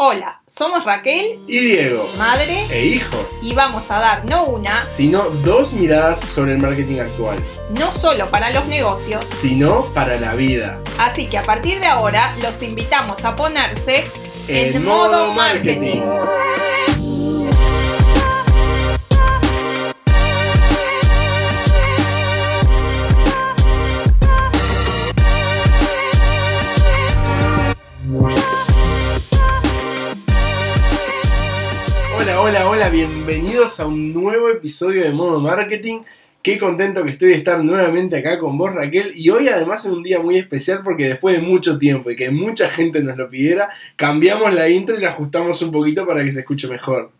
Hola, somos Raquel y Diego, madre. E hijo, y vamos a dar no una, sino dos miradas sobre el marketing actual, no solo para los negocios, sino para la vida. Así que a partir de ahora los invitamos a ponerse en, modo marketing. Hola, hola, hola, bienvenidos a un nuevo episodio de Modo Marketing. Qué contento que estoy de estar nuevamente acá con vos, Raquel. Y hoy además es un día muy especial porque después de mucho tiempo y que mucha gente nos lo pidiera, cambiamos la intro y la ajustamos un poquito para que se escuche mejor.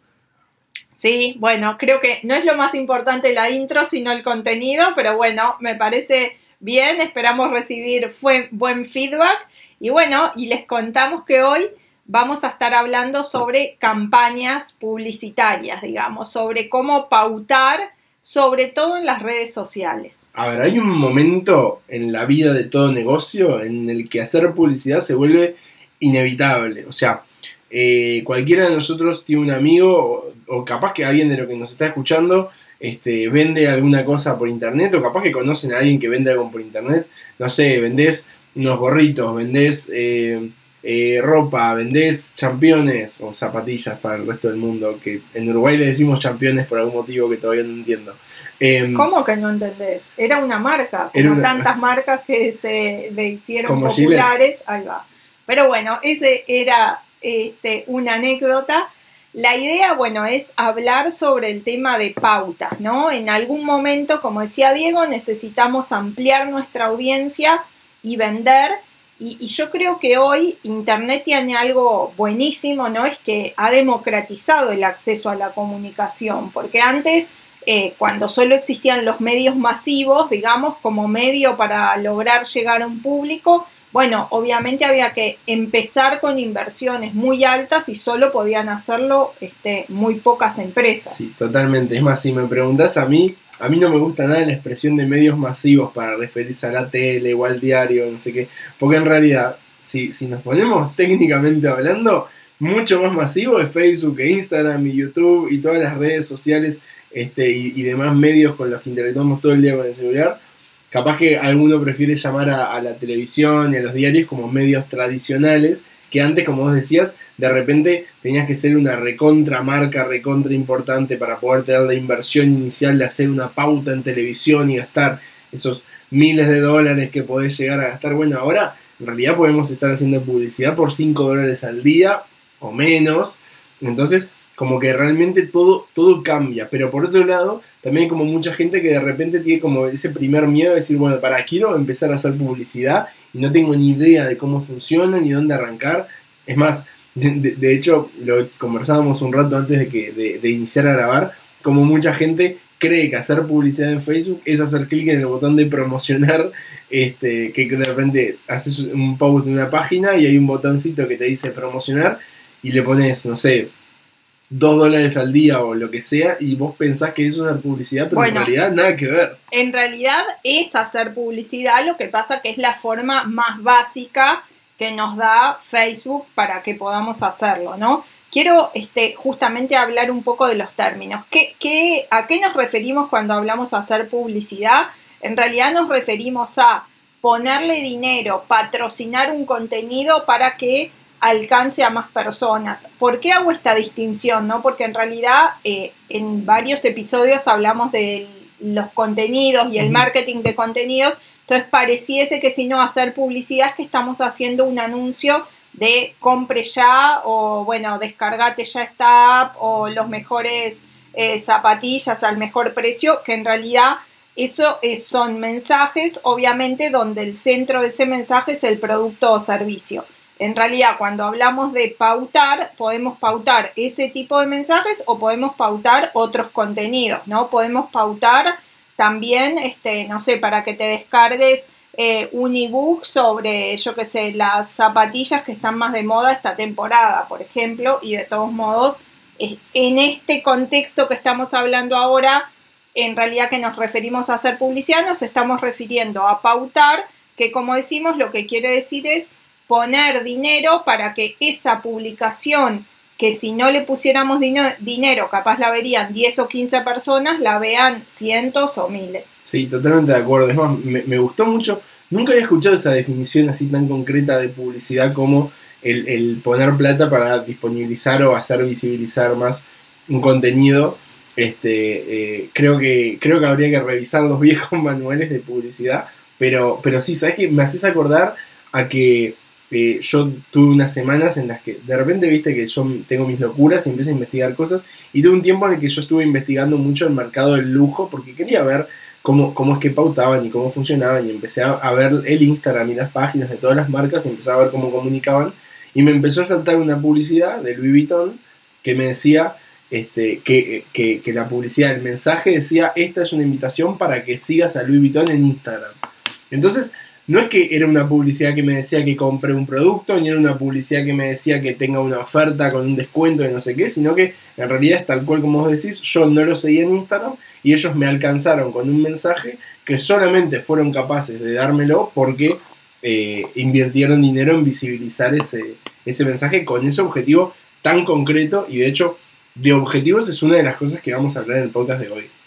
Sí, bueno, creo que no es lo más importante la intro, sino el contenido, pero bueno, me parece bien, esperamos recibir buen feedback. Y bueno, y les contamos que hoy vamos a estar hablando sobre campañas publicitarias, digamos, sobre cómo pautar, sobre todo en las redes sociales. A ver, hay un momento en la vida de todo negocio en el que hacer publicidad se vuelve inevitable. O sea, eh, cualquiera de nosotros tiene un amigo o, capaz que alguien de lo que nos está escuchando este, vende alguna cosa por internet o capaz que conocen a alguien que vende algo por internet. No sé, vendés unos gorritos, vendés... Eh, eh, ropa, vendés championes o zapatillas para el resto del mundo, que en Uruguay le decimos championes por algún motivo que todavía no entiendo. Em, ¿Cómo que no entendés? Era una marca, como tantas marcas que se le hicieron populares, ahí va. Pero bueno, ese era este, una anécdota. La idea, bueno, es hablar sobre el tema de pautas, ¿no? En algún momento, como decía Diego, necesitamos ampliar nuestra audiencia y vender y, yo creo que hoy Internet tiene algo buenísimo, ¿no? Es que ha democratizado el acceso a la comunicación, porque antes, eh, cuando solo existían los medios masivos, digamos, como medio para lograr llegar a un público, bueno, obviamente había que empezar con inversiones muy altas y solo podían hacerlo este, muy pocas empresas. Sí, totalmente. Es más, si me preguntas a mí, a mí no me gusta nada la expresión de medios masivos para referirse a la tele o al diario, no sé qué. Porque en realidad, si, si nos ponemos técnicamente hablando, mucho más masivo es Facebook Instagram y YouTube y todas las redes sociales este, y, demás medios con los que interactuamos todo el día con el celular. Capaz que alguno prefiere llamar a, la televisión y a los diarios como medios tradicionales que antes, como vos decías, de repente tenías que ser una recontra marca, recontra importante para poder tener la inversión inicial de hacer una pauta en televisión y gastar esos miles de dólares que podés llegar a gastar. Bueno, ahora en realidad podemos estar haciendo publicidad por 5 dólares al día o menos. Entonces, como que realmente todo, todo cambia. Pero por otro lado, también como mucha gente que de repente tiene como ese primer miedo de decir, bueno, para quiero empezar a hacer publicidad y no tengo ni idea de cómo funciona ni dónde arrancar. Es más, de, hecho, lo conversábamos un rato antes de, que, de, iniciar a grabar, como mucha gente cree que hacer publicidad en Facebook es hacer clic en el botón de promocionar, este, que de repente haces un post en una página y hay un botoncito que te dice promocionar y le pones, no sé, dos dólares al día o lo que sea y vos pensás que eso es hacer publicidad, pero en realidad nada que ver. En realidad es hacer publicidad, lo que pasa que es la forma más básica que nos da Facebook para que podamos hacerlo, ¿no? Quiero este, justamente hablar un poco de los términos. ¿Qué, qué, a qué nos referimos cuando hablamos de hacer publicidad? En realidad nos referimos a ponerle dinero, patrocinar un contenido para que alcance a más personas. ¿Por qué hago esta distinción? No? Porque en realidad eh, en varios episodios hablamos de los contenidos y el marketing de contenidos, entonces pareciese que si no hacer publicidad es que estamos haciendo un anuncio de compre ya o bueno, descargate ya esta app o los mejores eh, zapatillas al mejor precio, que en realidad eso son mensajes, obviamente, donde el centro de ese mensaje es el producto o servicio. En realidad, cuando hablamos de pautar, podemos pautar ese tipo de mensajes o podemos pautar otros contenidos, ¿no? Podemos pautar también, este, no sé, para que te descargues eh, un ebook sobre, yo qué sé, las zapatillas que están más de moda esta temporada, por ejemplo, y de todos modos, en este contexto que estamos hablando ahora, en realidad que nos referimos a hacer publicidad, nos estamos refiriendo a pautar, que como decimos, lo que quiere decir es poner dinero para que esa publicación que si no le pusiéramos dinero, capaz la verían 10 o 15 personas, la vean cientos o miles. Sí, totalmente de acuerdo. Es más, me, gustó mucho. Nunca había escuchado esa definición así tan concreta de publicidad como el, poner plata para disponibilizar o hacer visibilizar más un contenido. Este, eh, creo, que, creo que habría que revisar los viejos manuales de publicidad. Pero, pero sí, ¿sabes qué? Me haces acordar a que eh, yo tuve unas semanas en las que de repente viste que yo tengo mis locuras y empiezo a investigar cosas y tuve un tiempo en el que yo estuve investigando mucho el mercado del lujo porque quería ver cómo, cómo es que pautaban y cómo funcionaban y empecé a, ver el Instagram y las páginas de todas las marcas y empecé a ver cómo comunicaban y me empezó a saltar una publicidad de Louis Vuitton que me decía este, que, que, que la publicidad, el mensaje decía esta es una invitación para que sigas a Louis Vuitton en Instagram. Entonces no es que era una publicidad que me decía que compré un producto, ni era una publicidad que me decía que tenga una oferta con un descuento y no sé qué, sino que en realidad es tal cual como vos decís, yo no lo seguía en Instagram y ellos me alcanzaron con un mensaje que solamente fueron capaces de dármelo porque eh, invirtieron dinero en visibilizar ese, ese mensaje con ese objetivo tan concreto y de hecho de objetivos es una de las cosas que vamos a hablar en el podcast de hoy.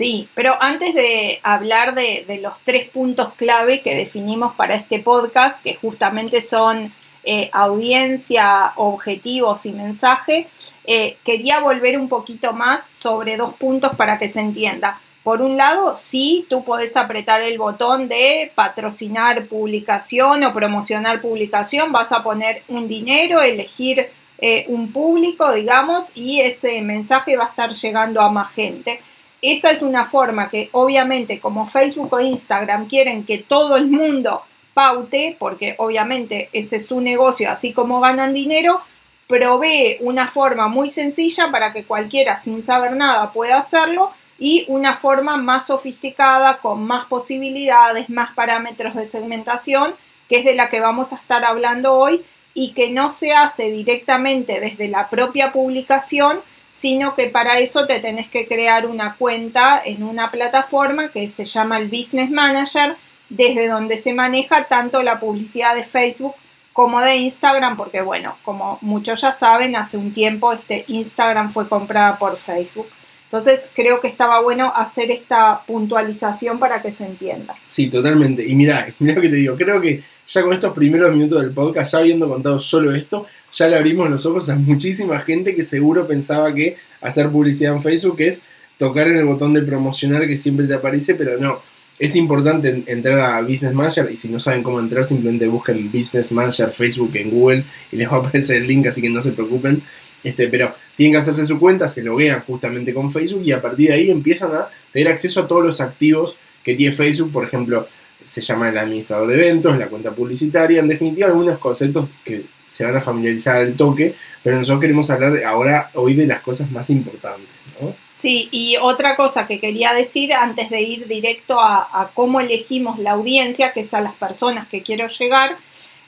Sí, pero antes de hablar de, los tres puntos clave que definimos para este podcast, que justamente son eh, audiencia, objetivos y mensaje, eh, quería volver un poquito más sobre dos puntos para que se entienda. Por un lado, sí, tú puedes apretar el botón de patrocinar publicación o promocionar publicación, vas a poner un dinero, elegir eh, un público, digamos, y ese mensaje va a estar llegando a más gente esa es una forma que obviamente como Facebook o Instagram quieren que todo el mundo paute, porque obviamente ese es su negocio, así como ganan dinero, provee una forma muy sencilla para que cualquiera sin saber nada pueda hacerlo y una forma más sofisticada, con más posibilidades, más parámetros de segmentación, que es de la que vamos a estar hablando hoy y que no se hace directamente desde la propia publicación, sino que para eso te tenés que crear una cuenta en una plataforma que se llama el Business Manager, desde donde se maneja tanto la publicidad de Facebook como de Instagram, porque bueno, como muchos ya saben, hace un tiempo este Instagram fue comprada por Facebook. Entonces creo que estaba bueno hacer esta puntualización para que se entienda. Sí, totalmente. Y mira, mira lo que te digo, creo que ya con estos primeros minutos del podcast, ya habiendo contado solo esto, ya le abrimos los ojos a muchísima gente que seguro pensaba que hacer publicidad en Facebook es tocar en el botón de promocionar que siempre te aparece, pero no. Es importante entrar a Business Manager y si no saben cómo entrar, simplemente busquen Business Manager Facebook en Google y les va a aparecer el link, así que no se preocupen. Este, pero tienen que hacerse su cuenta, se loguean justamente con Facebook y a partir de ahí empiezan a tener acceso a todos los activos que tiene Facebook, por ejemplo, se llama el administrador de eventos, la cuenta publicitaria, en definitiva algunos conceptos que se van a familiarizar al toque, pero nosotros queremos hablar ahora, hoy, de las cosas más importantes. ¿no? Sí, y otra cosa que quería decir antes de ir directo a, cómo elegimos la audiencia, que es a las personas que quiero llegar,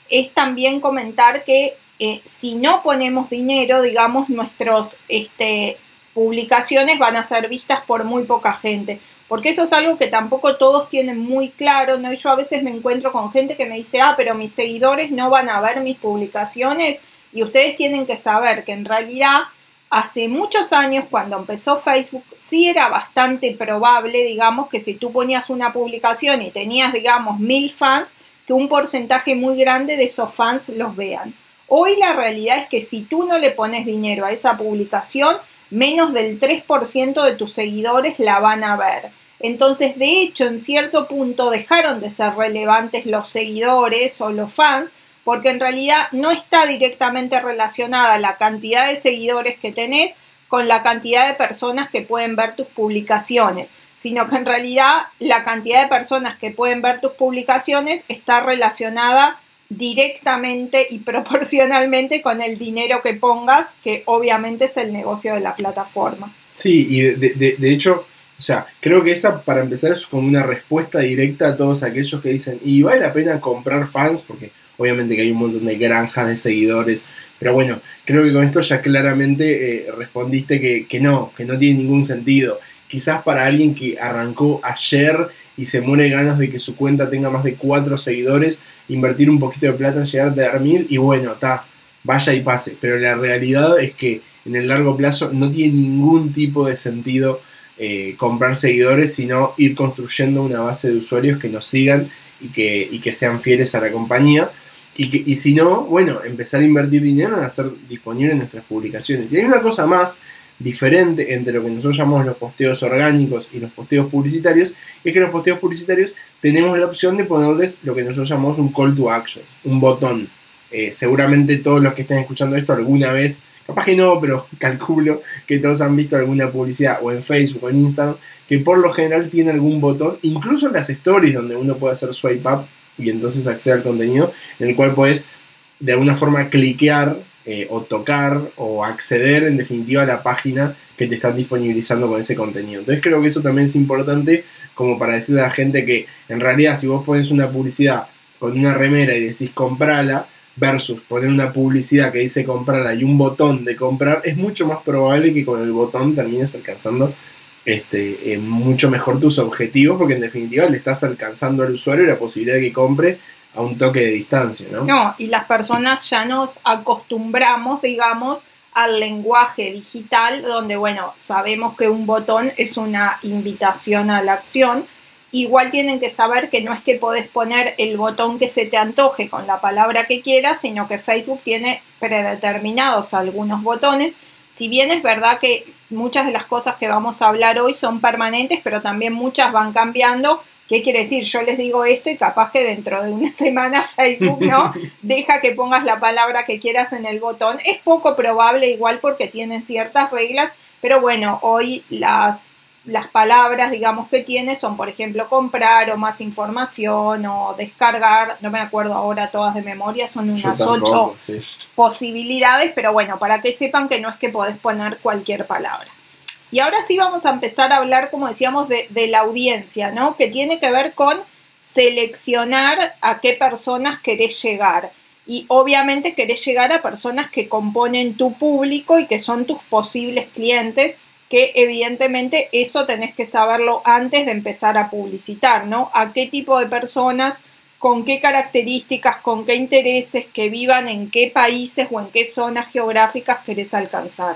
es también comentar que eh, si no ponemos dinero, digamos, nuestras este, publicaciones van a ser vistas por muy poca gente porque eso es algo que tampoco todos tienen muy claro, ¿no? Yo a veces me encuentro con gente que me dice, ah, pero mis seguidores no van a ver mis publicaciones y ustedes tienen que saber que en realidad hace muchos años cuando empezó Facebook sí era bastante probable, digamos, que si tú ponías una publicación y tenías, digamos, mil fans, que un porcentaje muy grande de esos fans los vean. Hoy la realidad es que si tú no le pones dinero a esa publicación, menos del 3% de tus seguidores la van a ver. Entonces, de hecho, en cierto punto dejaron de ser relevantes los seguidores o los fans, porque en realidad no está directamente relacionada la cantidad de seguidores que tenés con la cantidad de personas que pueden ver tus publicaciones, sino que en realidad la cantidad de personas que pueden ver tus publicaciones está relacionada directamente y proporcionalmente con el dinero que pongas, que obviamente es el negocio de la plataforma. Sí, y de, de hecho, o sea, creo que esa, para empezar, es como una respuesta directa a todos aquellos que dicen, y vale la pena comprar fans, porque obviamente que hay un montón de granjas de seguidores, pero bueno, creo que con esto ya claramente eh, respondiste que, que, no, que no tiene ningún sentido. Quizás para alguien que arrancó ayer y se muere ganas de que su cuenta tenga más de cuatro seguidores, invertir un poquito de plata, llegar a dormir y bueno, está, vaya y pase. Pero la realidad es que en el largo plazo no tiene ningún tipo de sentido eh, comprar seguidores, sino ir construyendo una base de usuarios que nos sigan y que, y que sean fieles a la compañía. Y, que, y si no, bueno, empezar a invertir dinero en hacer disponible nuestras publicaciones. Y hay una cosa más diferente entre lo que nosotros llamamos los posteos orgánicos y los posteos publicitarios, es que los posteos publicitarios tenemos la opción de ponerles lo que nosotros llamamos un call to action, un botón. Eh, seguramente todos los que estén escuchando esto alguna vez Capaz que no, pero calculo que todos han visto alguna publicidad o en Facebook o en Instagram que por lo general tiene algún botón, incluso en las stories donde uno puede hacer swipe up y entonces acceder al contenido, en el cual puedes de alguna forma cliquear eh, o tocar o acceder en definitiva a la página que te están disponibilizando con ese contenido. Entonces creo que eso también es importante como para decirle a la gente que en realidad si vos pones una publicidad con una remera y decís comprala, versus poner una publicidad que dice comprarla y un botón de comprar, es mucho más probable que con el botón termines alcanzando este, eh, mucho mejor tus objetivos, porque en definitiva le estás alcanzando al usuario la posibilidad de que compre a un toque de distancia, ¿no? No, y las personas ya nos acostumbramos, digamos, al lenguaje digital, donde, bueno, sabemos que un botón es una invitación a la acción, igual tienen que saber que no es que podés poner el botón que se te antoje con la palabra que quieras, sino que Facebook tiene predeterminados algunos botones. Si bien es verdad que muchas de las cosas que vamos a hablar hoy son permanentes, pero también muchas van cambiando. ¿Qué quiere decir? Yo les digo esto y capaz que dentro de una semana Facebook no deja que pongas la palabra que quieras en el botón. Es poco probable igual porque tienen ciertas reglas, pero bueno, hoy las las palabras, digamos, que tiene son, por ejemplo, comprar o más información o descargar, no me acuerdo ahora todas de memoria, son unas ocho posibilidades, pero bueno, para que sepan que no es que podés poner cualquier palabra. Y ahora sí vamos a empezar a hablar, como decíamos, de, la audiencia, ¿no? Que tiene que ver con seleccionar a qué personas querés llegar. Y obviamente querés llegar a personas que componen tu público y que son tus posibles clientes que evidentemente eso tenés que saberlo antes de empezar a publicitar, ¿no? A qué tipo de personas, con qué características, con qué intereses, que vivan en qué países o en qué zonas geográficas querés alcanzar.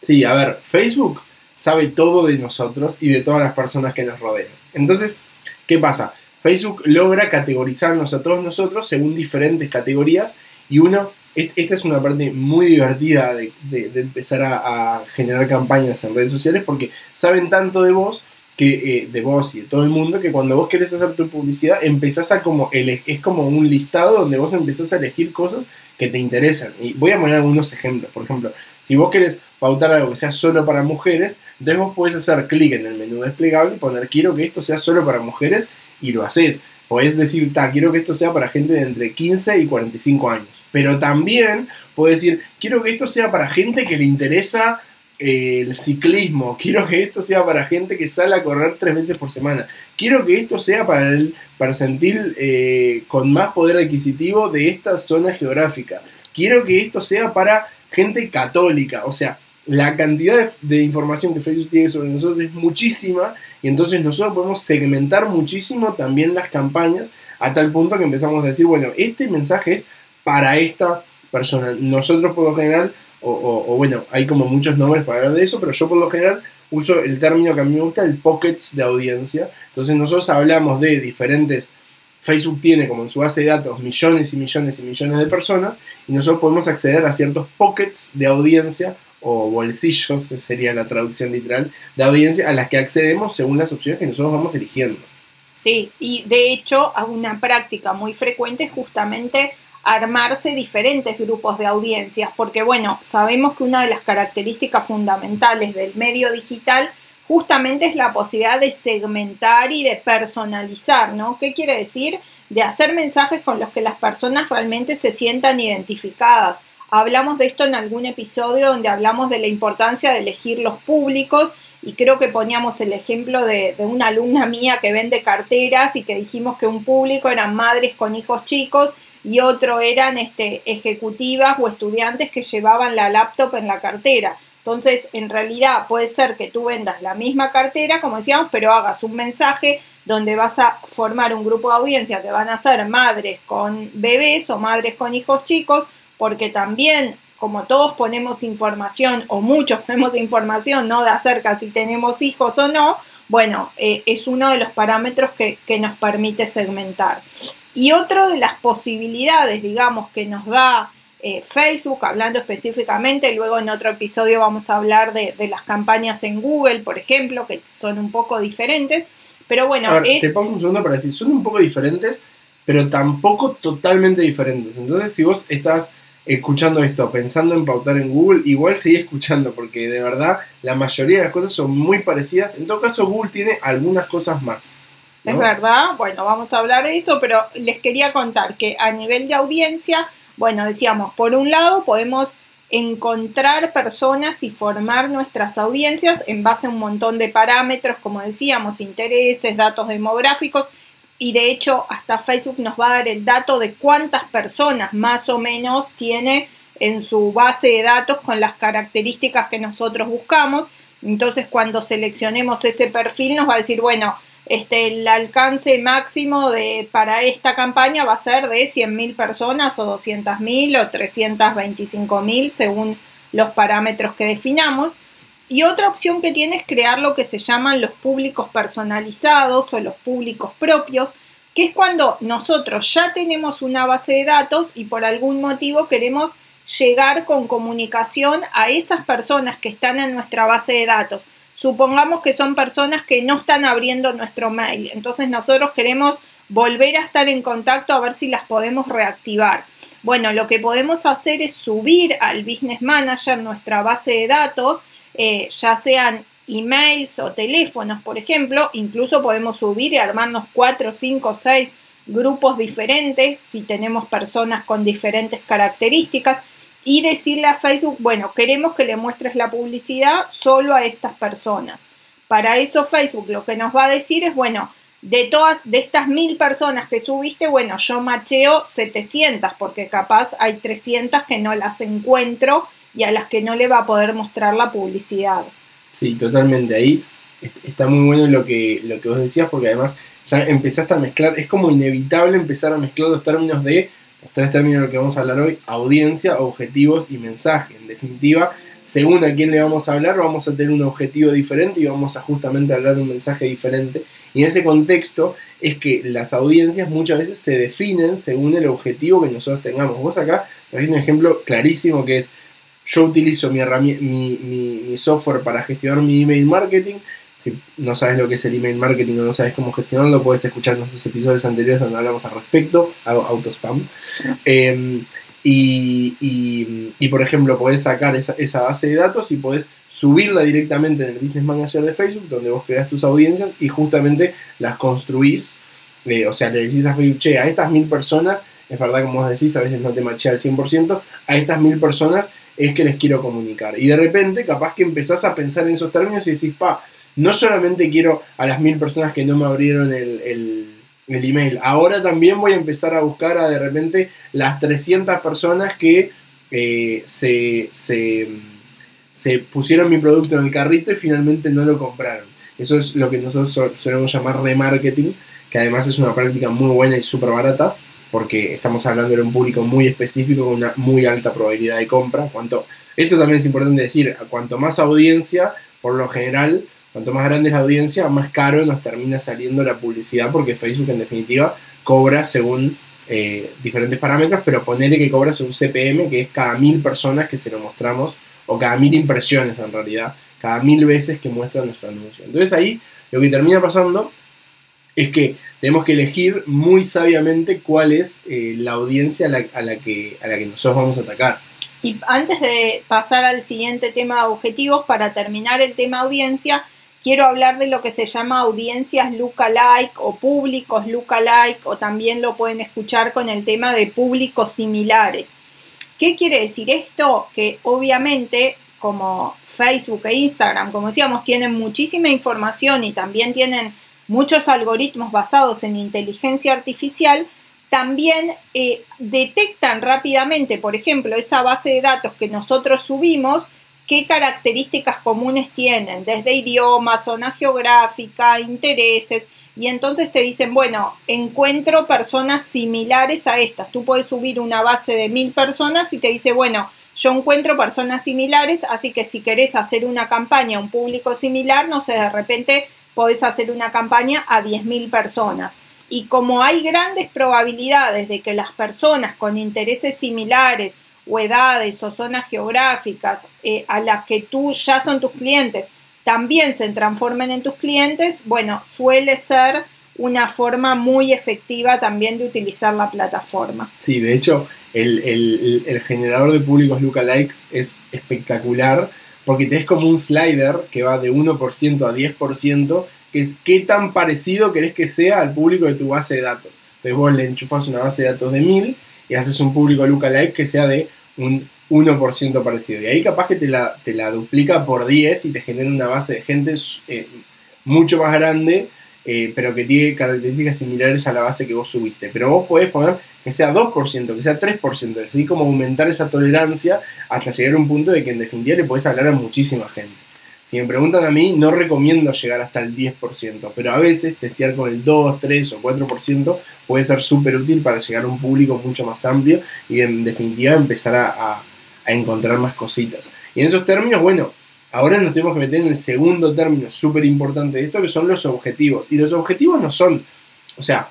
Sí, a ver, Facebook sabe todo de nosotros y de todas las personas que nos rodean. Entonces, ¿qué pasa? Facebook logra categorizarnos a todos nosotros según diferentes categorías y uno esta es una parte muy divertida de, empezar a, generar campañas en redes sociales porque saben tanto de vos que eh, de vos y de todo el mundo que cuando vos querés hacer tu publicidad empezás a como es como un listado donde vos empezás a elegir cosas que te interesan y voy a poner algunos ejemplos por ejemplo si vos querés pautar algo que sea solo para mujeres entonces vos podés hacer clic en el menú desplegable y poner quiero que esto sea solo para mujeres y lo haces. Podés decir ta quiero que esto sea para gente de entre 15 y 45 años pero también puedo decir, quiero que esto sea para gente que le interesa eh, el ciclismo, quiero que esto sea para gente que sale a correr tres veces por semana, quiero que esto sea para el sentir eh, con más poder adquisitivo de esta zona geográfica, quiero que esto sea para gente católica, o sea, la cantidad de, información que Facebook tiene sobre nosotros es muchísima y entonces nosotros podemos segmentar muchísimo también las campañas a tal punto que empezamos a decir, bueno, este mensaje es para esta persona. Nosotros por lo general, o, bueno, hay como muchos nombres para hablar de eso, pero yo por lo general uso el término que a mí me gusta, el pockets de audiencia. Entonces nosotros hablamos de diferentes, Facebook tiene como en su base de datos millones y millones y millones de personas y nosotros podemos acceder a ciertos pockets de audiencia o bolsillos, sería la traducción literal, de audiencia a las que accedemos según las opciones que nosotros vamos eligiendo. Sí, y de hecho una práctica muy frecuente es justamente armarse diferentes grupos de audiencias, porque bueno, sabemos que una de las características fundamentales del medio digital justamente es la posibilidad de segmentar y de personalizar, ¿no? ¿Qué quiere decir? De hacer mensajes con los que las personas realmente se sientan identificadas. Hablamos de esto en algún episodio donde hablamos de la importancia de elegir los públicos y creo que poníamos el ejemplo de, de, una alumna mía que vende carteras y que dijimos que un público eran madres con hijos chicos y otro eran este, ejecutivas o estudiantes que llevaban la laptop en la cartera. Entonces, en realidad puede ser que tú vendas la misma cartera, como decíamos, pero hagas un mensaje donde vas a formar un grupo de audiencia que van a ser madres con bebés o madres con hijos chicos, porque también como todos ponemos información o muchos ponemos información no de acerca si tenemos hijos o no, bueno, eh, es uno de los parámetros que, que nos permite segmentar. Y otro de las posibilidades, digamos, que nos da eh, Facebook, hablando específicamente, luego en otro episodio vamos a hablar de, las campañas en Google, por ejemplo, que son un poco diferentes, pero bueno, a ver, te pongo un segundo para decir, son un poco diferentes, pero tampoco totalmente diferentes. Entonces, si vos estás escuchando esto, pensando en pautar en Google, igual seguí escuchando, porque de verdad la mayoría de las cosas son muy parecidas. En todo caso, Google tiene algunas cosas más. Es verdad, bueno, vamos a hablar de eso, pero les quería contar que a nivel de audiencia, bueno, decíamos, por un lado podemos encontrar personas y formar nuestras audiencias en base a un montón de parámetros, como decíamos, intereses, datos demográficos, y de hecho hasta Facebook nos va a dar el dato de cuántas personas más o menos tiene en su base de datos con las características que nosotros buscamos. Entonces cuando seleccionemos ese perfil nos va a decir, bueno, este, el alcance máximo de, para esta campaña va a ser de 100.000 personas o 200.000 o 325.000 según los parámetros que definamos. Y otra opción que tiene es crear lo que se llaman los públicos personalizados o los públicos propios, que es cuando nosotros ya tenemos una base de datos y por algún motivo queremos llegar con comunicación a esas personas que están en nuestra base de datos supongamos que son personas que no están abriendo nuestro mail. Entonces nosotros queremos volver a estar en contacto a ver si las podemos reactivar. Bueno, lo que podemos hacer es subir al Business Manager nuestra base de datos, eh, ya sean emails o teléfonos, por ejemplo. Incluso podemos subir y armarnos cuatro, cinco, seis grupos diferentes si tenemos personas con diferentes características y decirle a Facebook, bueno, queremos que le muestres la publicidad solo a estas personas. Para eso Facebook lo que nos va a decir es, bueno, de todas, de estas mil personas que subiste, bueno, yo macheo 700 porque capaz hay 300 que no las encuentro y a las que no le va a poder mostrar la publicidad. Sí, totalmente. Ahí está muy bueno lo que, lo que vos decías porque además ya empezaste a mezclar, es como inevitable empezar a mezclar los términos de los tres términos de lo que vamos a hablar hoy, audiencia, objetivos y mensaje. En definitiva, según a quién le vamos a hablar, vamos a tener un objetivo diferente y vamos a justamente hablar de un mensaje diferente. Y en ese contexto es que las audiencias muchas veces se definen según el objetivo que nosotros tengamos. Vos acá trajiste un ejemplo clarísimo que es, yo utilizo mi, mi, mi software para gestionar mi email marketing, si no sabes lo que es el email marketing o no sabes cómo gestionarlo, puedes escuchar nuestros episodios anteriores donde hablamos al respecto, hago autospam. Em, y, y, por ejemplo, podés sacar esa, esa, base de datos y podés subirla directamente en el Business Manager de Facebook, donde vos creas tus audiencias y justamente las construís. Eh, o sea, le decís a Facebook, che, a estas mil personas, es verdad como vos decís, a veces no te machea al 100%, a estas mil personas es que les quiero comunicar. Y de repente, capaz que empezás a pensar en esos términos y decís, pa, no solamente quiero a las mil personas que no me abrieron el, email, ahora también voy a empezar a buscar a de repente las 300 personas que eh, se, se, pusieron mi producto en el carrito y finalmente no lo compraron. Eso es lo que nosotros solemos llamar remarketing, que además es una práctica muy buena y súper barata, porque estamos hablando de un público muy específico con una muy alta probabilidad de compra. Cuanto, esto también es importante decir, cuanto más audiencia, por lo general, Cuanto más grande es la audiencia, más caro nos termina saliendo la publicidad porque Facebook en definitiva cobra según eh, diferentes parámetros, pero ponerle que cobra según CPM, que es cada mil personas que se lo mostramos, o cada mil impresiones en realidad, cada mil veces que muestra nuestro anuncio. Entonces ahí lo que termina pasando es que tenemos que elegir muy sabiamente cuál es eh, la audiencia a la, a la, que, a la que nosotros vamos a atacar. Y antes de pasar al siguiente tema objetivos, para terminar el tema audiencia, quiero hablar de lo que se llama audiencias lookalike o públicos lookalike o también lo pueden escuchar con el tema de públicos similares. ¿Qué quiere decir esto? Que obviamente como Facebook e Instagram, como decíamos, tienen muchísima información y también tienen muchos algoritmos basados en inteligencia artificial, también eh, detectan rápidamente, por ejemplo, esa base de datos que nosotros subimos qué características comunes tienen, desde idioma, zona geográfica, intereses. y entonces te dicen, bueno, encuentro personas similares a estas. Tú puedes subir una base de mil personas y te dice, bueno, yo encuentro personas similares, así que si querés hacer una campaña a un público similar, no sé, de repente podés hacer una campaña a 10.000 personas. Y como hay grandes probabilidades de que las personas con intereses similares o edades o zonas geográficas eh, a las que tú ya son tus clientes también se transformen en tus clientes, bueno, suele ser una forma muy efectiva también de utilizar la plataforma. Sí, de hecho, el, generador de públicos lookalikes es espectacular porque tenés como un slider que va de 1% a 10%, que es qué tan parecido querés que sea al público de tu base de datos. Entonces vos le enchufás una base de datos de 1000 y haces un público lookalike que sea de un 1% parecido. Y ahí capaz que te la, te la duplica por 10 y te genera una base de gente eh, mucho más grande, eh, pero que tiene características similares a la base que vos subiste. Pero vos podés poner que sea 2%, que sea 3%, así como aumentar esa tolerancia hasta llegar a un punto de que en definitiva le podés hablar a muchísima gente. Si me preguntan a mí, no recomiendo llegar hasta el 10%, pero a veces testear con el 2, 3 o 4% puede ser súper útil para llegar a un público mucho más amplio y en definitiva empezar a encontrar más cositas. Y en esos términos, bueno, ahora nos tenemos que meter en el segundo término súper importante de esto, que son los objetivos. Y los objetivos no son, o sea,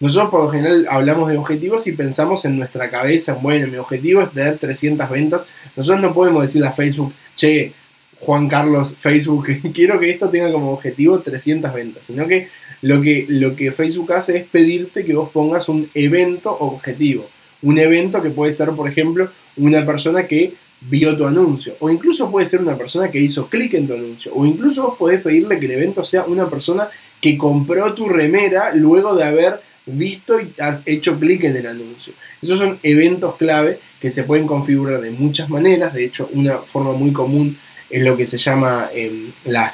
nosotros por lo general hablamos de objetivos y pensamos en nuestra cabeza, bueno, mi objetivo es tener 300 ventas. Nosotros no podemos decirle a Facebook, che, Juan Carlos, Facebook, quiero que esto tenga como objetivo 300 ventas, sino que lo que, lo que Facebook hace es pedirte que vos pongas un evento objetivo. Un evento que puede ser, por ejemplo, una persona que vio tu anuncio, o incluso puede ser una persona que hizo clic en tu anuncio, o incluso vos podés pedirle que el evento sea una persona que compró tu remera luego de haber visto y has hecho clic en el anuncio. Esos son eventos clave que se pueden configurar de muchas maneras, de hecho una forma muy común es lo que se llama em, la,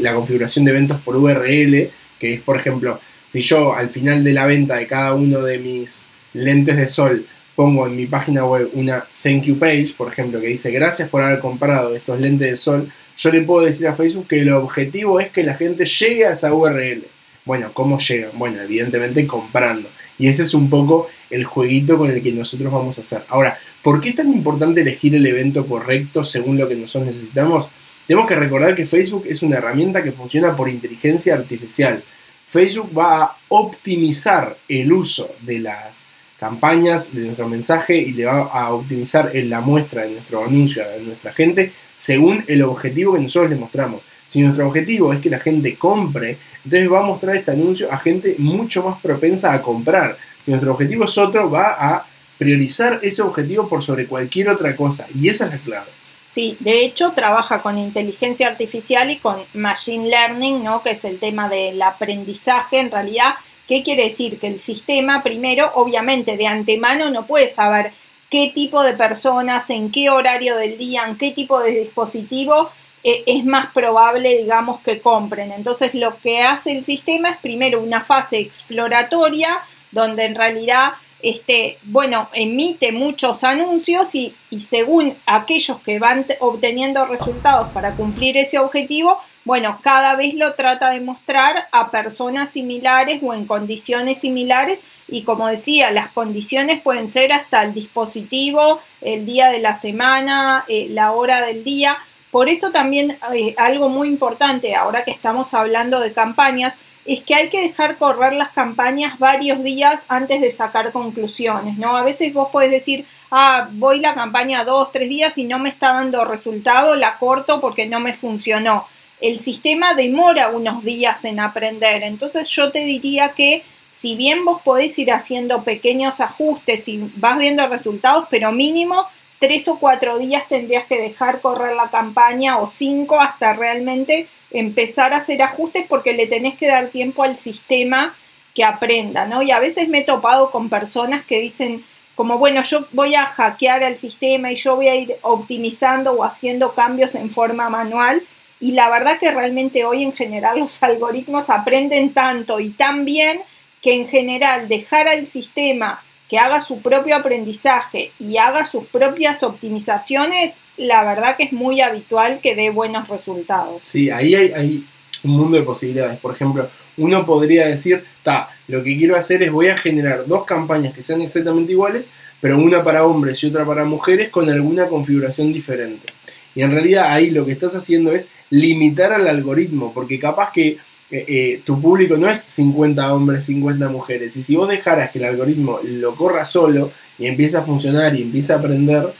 la configuración de eventos por URL, que es por ejemplo, si yo al final de la venta de cada uno de mis lentes de sol pongo en mi página web una thank you page, por ejemplo, que dice gracias por haber comprado estos lentes de sol, yo le puedo decir a Facebook que el objetivo es que la gente llegue a esa URL. Bueno, ¿cómo llegan? Bueno, evidentemente comprando. Y ese es un poco el jueguito con el que nosotros vamos a hacer. Ahora, ¿por qué es tan importante elegir el evento correcto según lo que nosotros necesitamos? Tenemos que recordar que Facebook es una herramienta que funciona por inteligencia artificial. Facebook va a optimizar el uso de las campañas de nuestro mensaje y le va a optimizar en la muestra de nuestro anuncio a nuestra gente según el objetivo que nosotros le mostramos. Si nuestro objetivo es que la gente compre, entonces va a mostrar este anuncio a gente mucho más propensa a comprar. Si nuestro objetivo es otro, va a priorizar ese objetivo por sobre cualquier otra cosa. Y esa es la clave. Sí, de hecho trabaja con inteligencia artificial y con machine learning, ¿no? que es el tema del aprendizaje. En realidad ¿Qué quiere decir? Que el sistema, primero, obviamente, de antemano no puede saber qué tipo de personas, en qué horario del día, en qué tipo de dispositivo es más probable, digamos, que compren. Entonces, lo que hace el sistema es primero una fase exploratoria, donde en realidad este, bueno, emite muchos anuncios y, y, según aquellos que van obteniendo resultados para cumplir ese objetivo, bueno, cada vez lo trata de mostrar a personas similares o en condiciones similares y como decía, las condiciones pueden ser hasta el dispositivo, el día de la semana, eh, la hora del día. Por eso también eh, algo muy importante ahora que estamos hablando de campañas es que hay que dejar correr las campañas varios días antes de sacar conclusiones, ¿no? A veces vos podés decir, ah, voy la campaña dos, tres días y no me está dando resultado, la corto porque no me funcionó el sistema demora unos días en aprender. Entonces yo te diría que si bien vos podés ir haciendo pequeños ajustes y vas viendo resultados, pero mínimo tres o cuatro días tendrías que dejar correr la campaña o cinco hasta realmente empezar a hacer ajustes porque le tenés que dar tiempo al sistema que aprenda, ¿no? Y a veces me he topado con personas que dicen como, bueno, yo voy a hackear el sistema y yo voy a ir optimizando o haciendo cambios en forma manual y la verdad que realmente hoy en general los algoritmos aprenden tanto y tan bien que en general dejar al sistema que haga su propio aprendizaje y haga sus propias optimizaciones, la verdad que es muy habitual que dé buenos resultados. Sí, ahí hay, un mundo de posibilidades. Por ejemplo, uno podría decir, ta, lo que quiero hacer es voy a generar dos campañas que sean exactamente iguales, pero una para hombres y otra para mujeres con alguna configuración diferente. Y en realidad ahí lo que estás haciendo es limitar al algoritmo, porque capaz que eh, eh, tu público no es 50 hombres, 50 mujeres. Y si vos dejaras que el algoritmo lo corra solo y empieza a funcionar y empieza a aprender,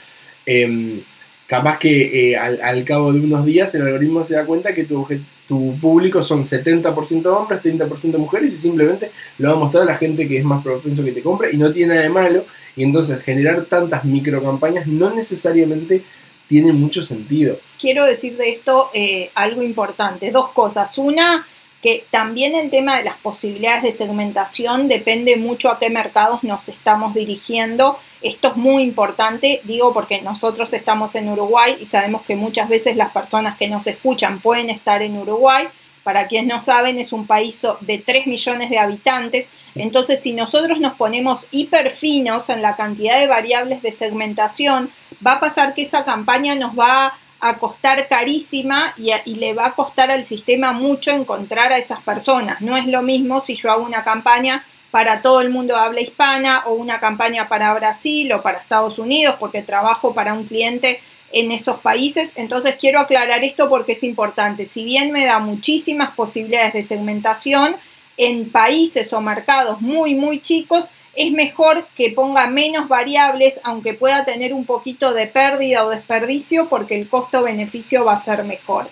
em, capaz que eh, al, cabo de unos días el algoritmo se da cuenta que tu, tu público son 70% hombres, 30% mujeres y simplemente lo va a mostrar a la gente que es más propenso que te compre y no tiene nada de malo. Y entonces generar tantas microcampañas no necesariamente tiene mucho sentido. Quiero decir de esto algo importante, dos cosas. Una, que también el tema de las posibilidades de segmentación depende mucho a qué mercados nos estamos dirigiendo. Esto es muy importante, digo porque nosotros estamos en Uruguay y sabemos que muchas veces las personas que nos escuchan pueden estar en Uruguay. Para quienes no saben, es un país de 3 millones de habitantes. Entonces, si nosotros nos ponemos hiper finos en la cantidad de variables de segmentación, va a pasar que esa campaña nos va a a costar carísima y, le va a costar al sistema mucho encontrar a esas personas. No es lo mismo si yo hago una campaña para todo el mundo habla hispana o una campaña para Brasil o para Estados Unidos porque trabajo para un cliente en esos países. Entonces quiero aclarar esto porque es importante. Si bien me da muchísimas posibilidades de segmentación, en países o mercados muy, muy chicos, es mejor que ponga menos variables, aunque pueda tener un poquito de pérdida o desperdicio, porque el costo-beneficio va a ser mejor.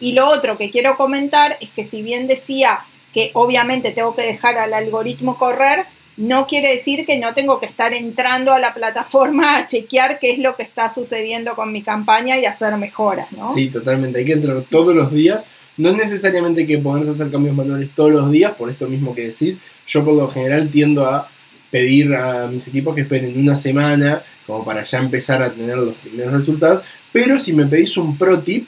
Y lo otro que quiero comentar es que si bien decía que obviamente tengo que dejar al algoritmo correr, no quiere decir que no tengo que estar entrando a la plataforma a chequear qué es lo que está sucediendo con mi campaña y hacer mejoras. Sí, totalmente. Hay que entrar todos los días. No necesariamente que ponerse hacer cambios manuales todos los días, por esto mismo que decís. Yo por lo general tiendo a pedir a mis equipos que esperen una semana como para ya empezar a tener los primeros resultados. Pero si me pedís un pro tip,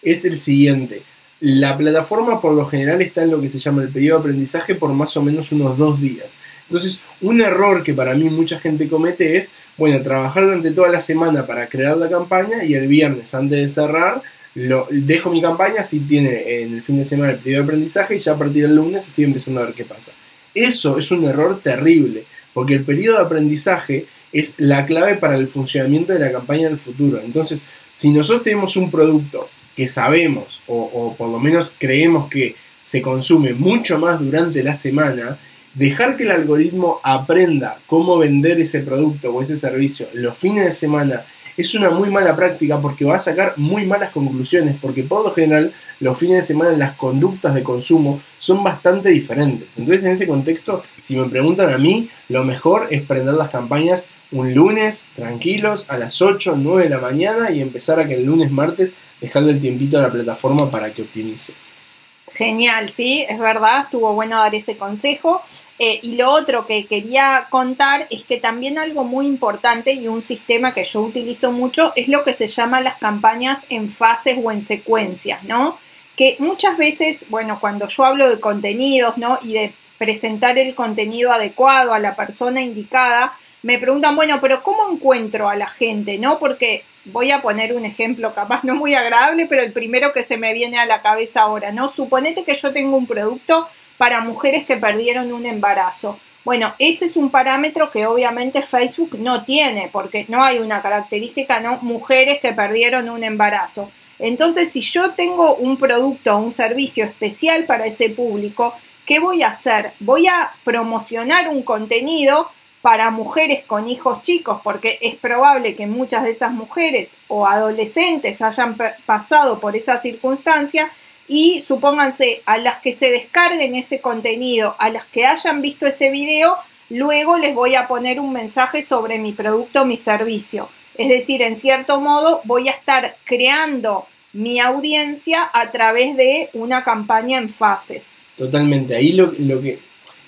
es el siguiente. La plataforma por lo general está en lo que se llama el periodo de aprendizaje por más o menos unos dos días. Entonces, un error que para mí mucha gente comete es, bueno, trabajar durante toda la semana para crear la campaña y el viernes antes de cerrar, lo, dejo mi campaña si tiene en el fin de semana el periodo de aprendizaje y ya a partir del lunes estoy empezando a ver qué pasa. Eso es un error terrible porque el periodo de aprendizaje es la clave para el funcionamiento de la campaña del futuro. Entonces, si nosotros tenemos un producto que sabemos o, por lo menos creemos que se consume mucho más durante la semana, dejar que el algoritmo aprenda cómo vender ese producto o ese servicio los fines de semana es una muy mala práctica porque va a sacar muy malas conclusiones, porque por lo general los fines de semana las conductas de consumo son bastante diferentes. Entonces en ese contexto, si me preguntan a mí, lo mejor es prender las campañas un lunes tranquilos a las 8, 9 de la mañana y empezar a que el lunes, martes, dejarle el tiempito a la plataforma para que optimice. Genial, sí, es verdad, estuvo bueno dar ese consejo. Eh, y lo otro que quería contar es que también algo muy importante y un sistema que yo utilizo mucho es lo que se llama las campañas en fases o en secuencias, ¿no? Que muchas veces, bueno, cuando yo hablo de contenidos, ¿no? Y de presentar el contenido adecuado a la persona indicada, me preguntan, bueno, pero ¿cómo encuentro a la gente? ¿No? Porque voy a poner un ejemplo capaz no muy agradable, pero el primero que se me viene a la cabeza ahora, ¿no? Suponete que yo tengo un producto para mujeres que perdieron un embarazo. Bueno, ese es un parámetro que obviamente Facebook no tiene, porque no hay una característica, ¿no? Mujeres que perdieron un embarazo. Entonces, si yo tengo un producto o un servicio especial para ese público, ¿qué voy a hacer? Voy a promocionar un contenido para mujeres con hijos chicos, porque es probable que muchas de esas mujeres o adolescentes hayan pasado por esa circunstancia y supónganse a las que se descarguen ese contenido, a las que hayan visto ese video, luego les voy a poner un mensaje sobre mi producto, mi servicio. Es decir, en cierto modo voy a estar creando mi audiencia a través de una campaña en fases. Totalmente, ahí lo, lo que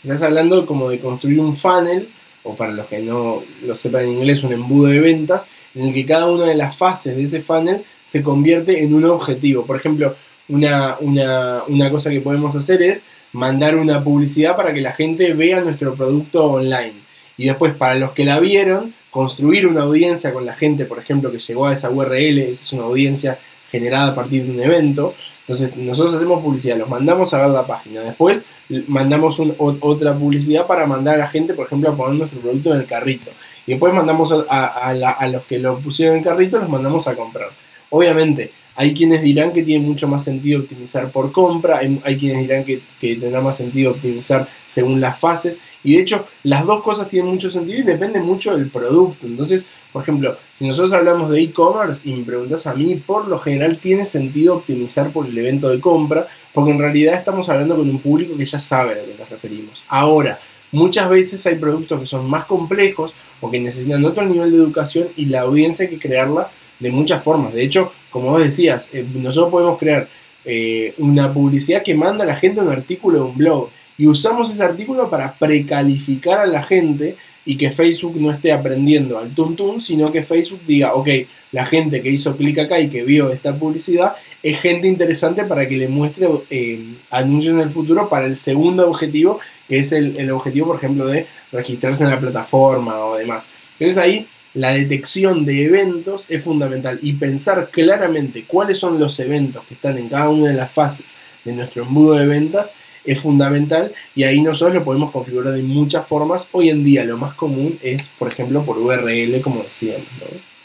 estás hablando como de construir un funnel o para los que no lo sepan en inglés, un embudo de ventas, en el que cada una de las fases de ese funnel se convierte en un objetivo. Por ejemplo, una, una, cosa que podemos hacer es mandar una publicidad para que la gente vea nuestro producto online. Y después, para los que la vieron, construir una audiencia con la gente, por ejemplo, que llegó a esa URL, esa es una audiencia generada a partir de un evento, Entonces nosotros hacemos publicidad, los mandamos a ver la página, después mandamos otra publicidad para mandar a la gente, por ejemplo, a poner nuestro producto en el carrito. Y después mandamos a, los que lo pusieron en el carrito, los mandamos a comprar. Obviamente, hay quienes dirán que tiene mucho más sentido optimizar por compra, hay, quienes dirán que, que, tendrá más sentido optimizar según las fases. Y de hecho, las dos cosas tienen mucho sentido y depende mucho del producto. Entonces, por ejemplo, si nosotros hablamos de e-commerce y me preguntas a mí, por lo general tiene sentido optimizar por el evento de compra, porque en realidad estamos hablando con un público que ya sabe a lo que nos referimos. Ahora, muchas veces hay productos que son más complejos o que necesitan otro nivel de educación y la audiencia hay que crearla de muchas formas. De hecho, como vos decías, eh, nosotros podemos crear eh, una publicidad que manda a la gente un artículo de un blog y usamos ese artículo para precalificar a la gente y que Facebook no esté aprendiendo al tuntún, sino que Facebook diga, ok, la gente que hizo clic acá y que vio esta publicidad es gente interesante para que le muestre eh, anuncios en el futuro para el segundo objetivo, que es el, el, objetivo, por ejemplo, de registrarse en la plataforma o demás. Entonces ahí la detección de eventos es fundamental y pensar claramente cuáles son los eventos que están en cada una de las fases de nuestro embudo de ventas es fundamental y ahí nosotros lo podemos configurar de muchas formas. Hoy en día lo más común es, por ejemplo, por URL, como decíamos.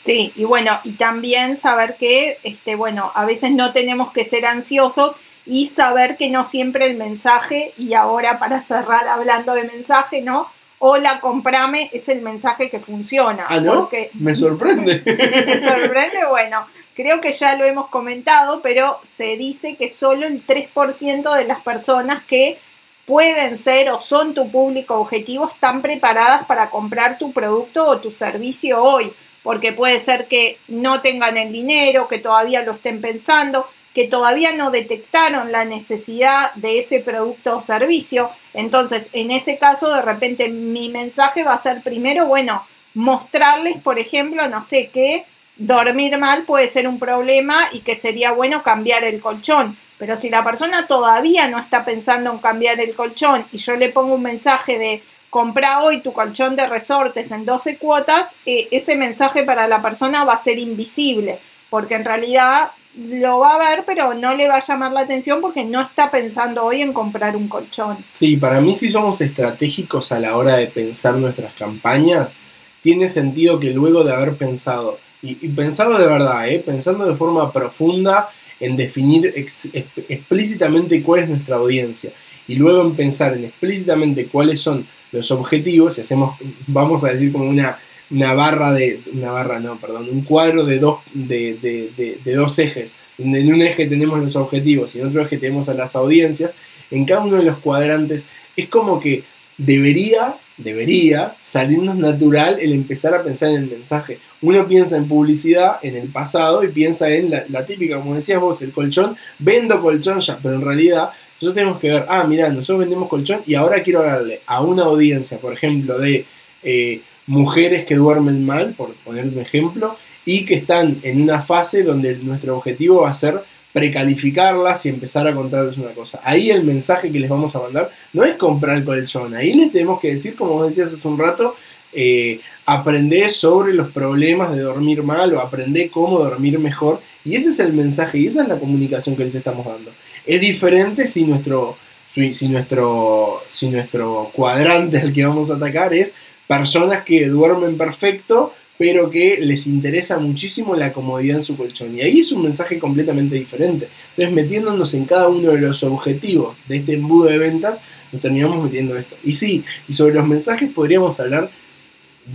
Sí, y bueno, y también saber que, este, bueno, a veces no tenemos que ser ansiosos y saber que no siempre el mensaje, y ahora para cerrar hablando de mensaje, ¿no? Hola, comprame, es el mensaje que funciona. Ah, ¿no? me sorprende. me sorprende, bueno, Creo que ya lo hemos comentado, pero se dice que solo el 3% de las personas que pueden ser o son tu público objetivo están preparadas para comprar tu producto o tu servicio hoy, porque puede ser que no tengan el dinero, que todavía lo estén pensando, que todavía no detectaron la necesidad de ese producto o servicio. Entonces, en ese caso, de repente mi mensaje va a ser primero, bueno, mostrarles, por ejemplo, no sé qué, dormir mal puede ser un problema y que sería bueno cambiar el colchón. Pero si la persona todavía no está pensando en cambiar el colchón y yo le pongo un mensaje de compra hoy tu colchón de resortes en 12 cuotas, eh, ese mensaje para la persona va a ser invisible, porque en realidad lo va a ver, pero no le va a llamar la atención porque no está pensando hoy en comprar un colchón. Sí, para mí si somos estratégicos a la hora de pensar nuestras campañas, tiene sentido que luego de haber pensado y, pensando de verdad, ¿eh? pensando de forma profunda en definir explícitamente cuál es nuestra audiencia. Y luego en pensar en explícitamente cuáles son los objetivos, y hacemos, vamos a decir como una, una barra de, una barra no, perdón, un cuadro de dos, de, de, de, dos ejes, en un eje tenemos los objetivos y en otro eje tenemos a las audiencias, en cada uno de los cuadrantes es como que debería, debería salirnos natural el empezar a pensar en el mensaje. Uno piensa en publicidad en el pasado y piensa en la, típica, como decías vos, el colchón, vendo colchón ya, pero en realidad nosotros tenemos que ver, ah, mira, nosotros vendemos colchón y ahora quiero hablarle a una audiencia, por ejemplo, de eh, mujeres que duermen mal, por poner un ejemplo, y que están en una fase donde nuestro objetivo va a ser precalificarlas y empezar a contarles una cosa. Ahí el mensaje que les vamos a mandar no es comprar el colchón, ahí les tenemos que decir, como decías hace un rato, eh, aprender sobre los problemas de dormir mal o aprender cómo dormir mejor. Y ese es el mensaje y esa es la comunicación que les estamos dando. Es diferente si nuestro, si nuestro, si nuestro cuadrante al que vamos a atacar es personas que duermen perfecto pero que les interesa muchísimo la comodidad en su colchón. Y ahí es un mensaje completamente diferente. Entonces, metiéndonos en cada uno de los objetivos de este embudo de ventas, nos terminamos metiendo esto. Y sí, y sobre los mensajes podríamos hablar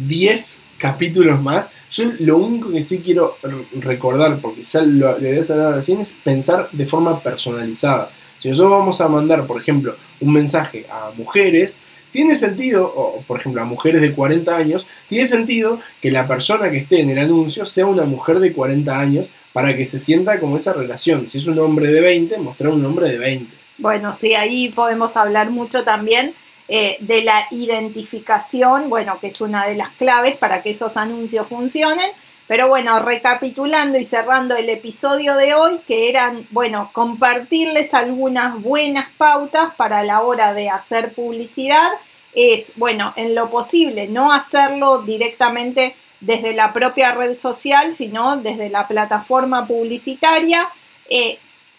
10 capítulos más. Yo lo único que sí quiero recordar, porque ya lo le debes hablar recién, es pensar de forma personalizada. Si nosotros vamos a mandar, por ejemplo, un mensaje a mujeres, tiene sentido, o por ejemplo a mujeres de 40 años, tiene sentido que la persona que esté en el anuncio sea una mujer de 40 años para que se sienta como esa relación. Si es un hombre de 20, mostrar un hombre de 20. Bueno, sí, ahí podemos hablar mucho también eh, de la identificación, bueno, que es una de las claves para que esos anuncios funcionen. Pero bueno, recapitulando y cerrando el episodio de hoy, que eran, bueno, compartirles algunas buenas pautas para la hora de hacer publicidad, es, bueno, en lo posible, no hacerlo directamente desde la propia red social, sino desde la plataforma publicitaria. Eh,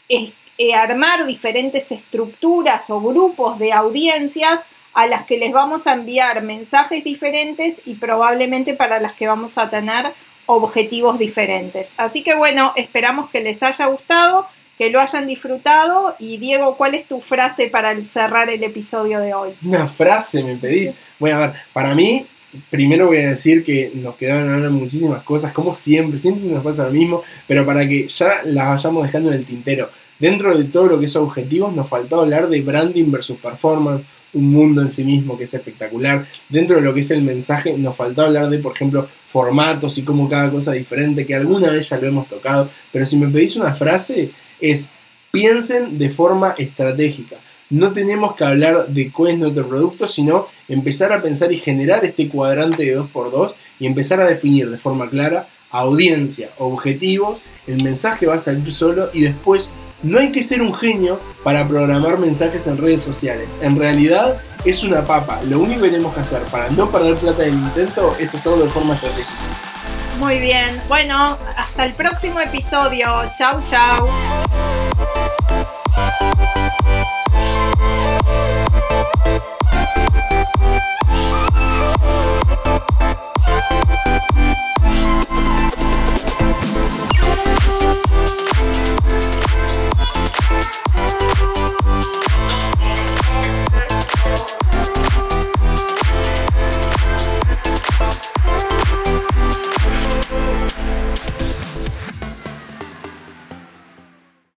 eh, armar diferentes estructuras o grupos de audiencias a las que les vamos a enviar mensajes diferentes y probablemente para las que vamos a tener objetivos diferentes. Así que bueno, esperamos que les haya gustado, que lo hayan disfrutado y Diego, ¿cuál es tu frase para cerrar el episodio de hoy? Una frase, me pedís. Bueno, a ver, para mí, primero voy a decir que nos quedaron muchísimas cosas, como siempre, siempre nos pasa lo mismo, pero para que ya las vayamos dejando en el tintero. Dentro de todo lo que es objetivos, nos faltó hablar de branding versus performance, un mundo en sí mismo que es espectacular. Dentro de lo que es el mensaje, nos faltó hablar de, por ejemplo, formatos y cómo cada cosa es diferente, que alguna vez ya lo hemos tocado, pero si me pedís una frase, es piensen de forma estratégica. No tenemos que hablar de cuál es nuestro producto, sino empezar a pensar y generar este cuadrante de 2x2 y empezar a definir de forma clara audiencia, objetivos, el mensaje va a salir solo y después no hay que ser un genio para programar mensajes en redes sociales. En realidad es una papa. Lo único que tenemos que hacer para no perder plata en el intento es hacerlo de forma estratégica. Muy bien. Bueno, hasta el próximo episodio. Chau, chau.